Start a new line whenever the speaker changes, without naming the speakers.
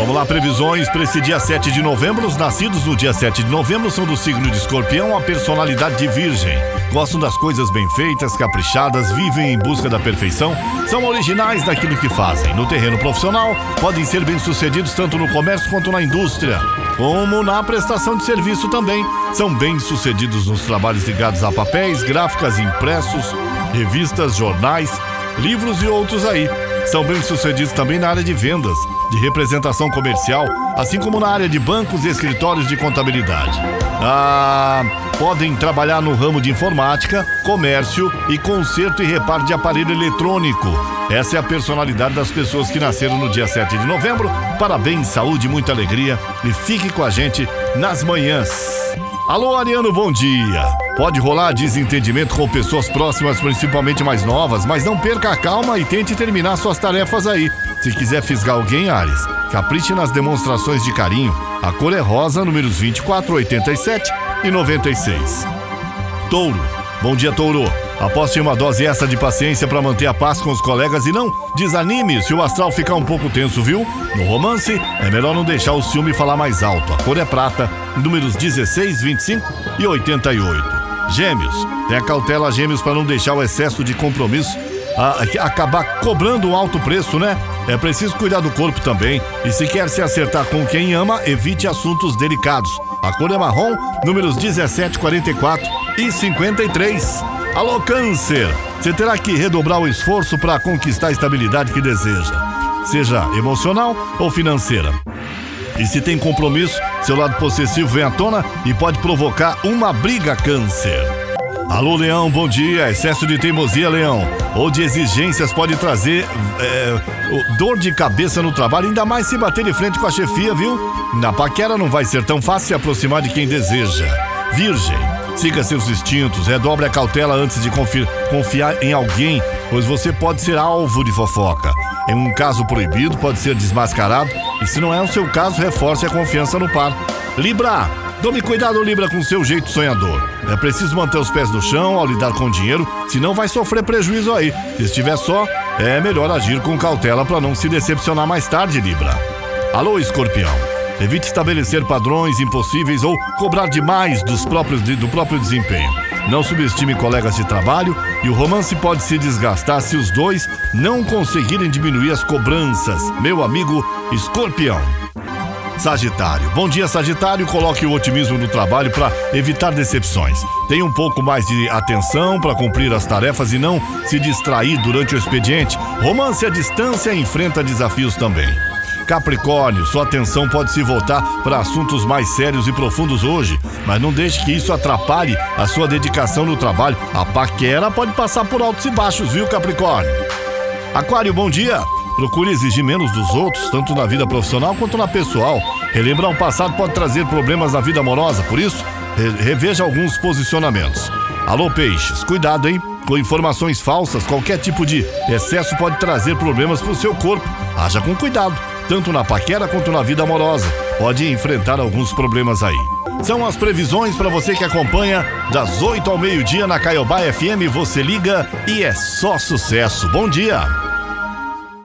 Vamos lá, previsões para esse dia 7 de novembro. Os nascidos no dia 7 de novembro são do signo de escorpião, a personalidade de virgem. Gostam das coisas bem feitas, caprichadas, vivem em busca da perfeição, são originais daquilo que fazem. No terreno profissional, podem ser bem-sucedidos tanto no comércio quanto na indústria, como na prestação de serviço também. São bem-sucedidos nos trabalhos ligados a papéis, gráficas, impressos, revistas, jornais, livros e outros aí. São bem-sucedidos também na área de vendas, de representação comercial, assim como na área de bancos e escritórios de contabilidade. Ah, podem trabalhar no ramo de informática, comércio e conserto e reparo de aparelho eletrônico. Essa é a personalidade das pessoas que nasceram no dia 7 de novembro. Parabéns, saúde, muita alegria e fique com a gente nas manhãs. Alô, Ariano, bom dia. Pode rolar desentendimento com pessoas próximas, principalmente mais novas, mas não perca a calma e tente terminar suas tarefas aí. Se quiser fisgar alguém, Ares, capriche nas demonstrações de carinho. A cor é rosa, números 24, 87 e 96. Touro. Bom dia, Touro. Aposte uma dose extra de paciência para manter a paz com os colegas e não desanime se o astral ficar um pouco tenso, viu? No romance, é melhor não deixar o ciúme falar mais alto. A cor é prata, números 16, 25 e 88. Gêmeos, tenha cautela, gêmeos, para não deixar o excesso de compromisso a, a, acabar cobrando um alto preço, né? É preciso cuidar do corpo também. E se quer se acertar com quem ama, evite assuntos delicados. A cor é marrom, números 17, 44 e 53. Alô, Câncer! Você terá que redobrar o esforço para conquistar a estabilidade que deseja, seja emocional ou financeira. E se tem compromisso, seu lado possessivo vem à tona e pode provocar uma briga, Câncer. Alô, Leão, bom dia. Excesso de teimosia, Leão, ou de exigências pode trazer é, dor de cabeça no trabalho, ainda mais se bater de frente com a chefia, viu? Na paquera não vai ser tão fácil se aproximar de quem deseja. Virgem, Siga seus instintos, redobre a cautela antes de confiar em alguém, pois você pode ser alvo de fofoca. Em um caso proibido, pode ser desmascarado, e se não é o seu caso, reforce a confiança no par. Libra! Tome cuidado, Libra, com seu jeito sonhador. É preciso manter os pés no chão ao lidar com dinheiro, senão vai sofrer prejuízo aí. Se estiver só, é melhor agir com cautela para não se decepcionar mais tarde, Libra. Alô, escorpião. Evite estabelecer padrões impossíveis ou cobrar demais dos próprios, do próprio desempenho. Não subestime colegas de trabalho e o romance pode se desgastar se os dois não conseguirem diminuir as cobranças. Meu amigo escorpião. Sagitário. Bom dia, Sagitário. Coloque o otimismo no trabalho para evitar decepções. Tenha um pouco mais de atenção para cumprir as tarefas e não se distrair durante o expediente. Romance à distância enfrenta desafios também. Capricórnio, sua atenção pode se voltar para assuntos mais sérios e profundos hoje, mas não deixe que isso atrapalhe a sua dedicação no trabalho. A paquera pode passar por altos e baixos, viu, Capricórnio? Aquário, bom dia. Procure exigir menos dos outros, tanto na vida profissional quanto na pessoal. Relembrar o passado pode trazer problemas na vida amorosa, por isso, reveja alguns posicionamentos. Alô, peixes, cuidado, hein? Com informações falsas, qualquer tipo de excesso pode trazer problemas para o seu corpo. Haja com cuidado tanto na paquera quanto na vida amorosa. Pode enfrentar alguns problemas aí. São as previsões para você que acompanha das 8 ao meio-dia na Caiobá FM. Você liga e é só sucesso. Bom dia!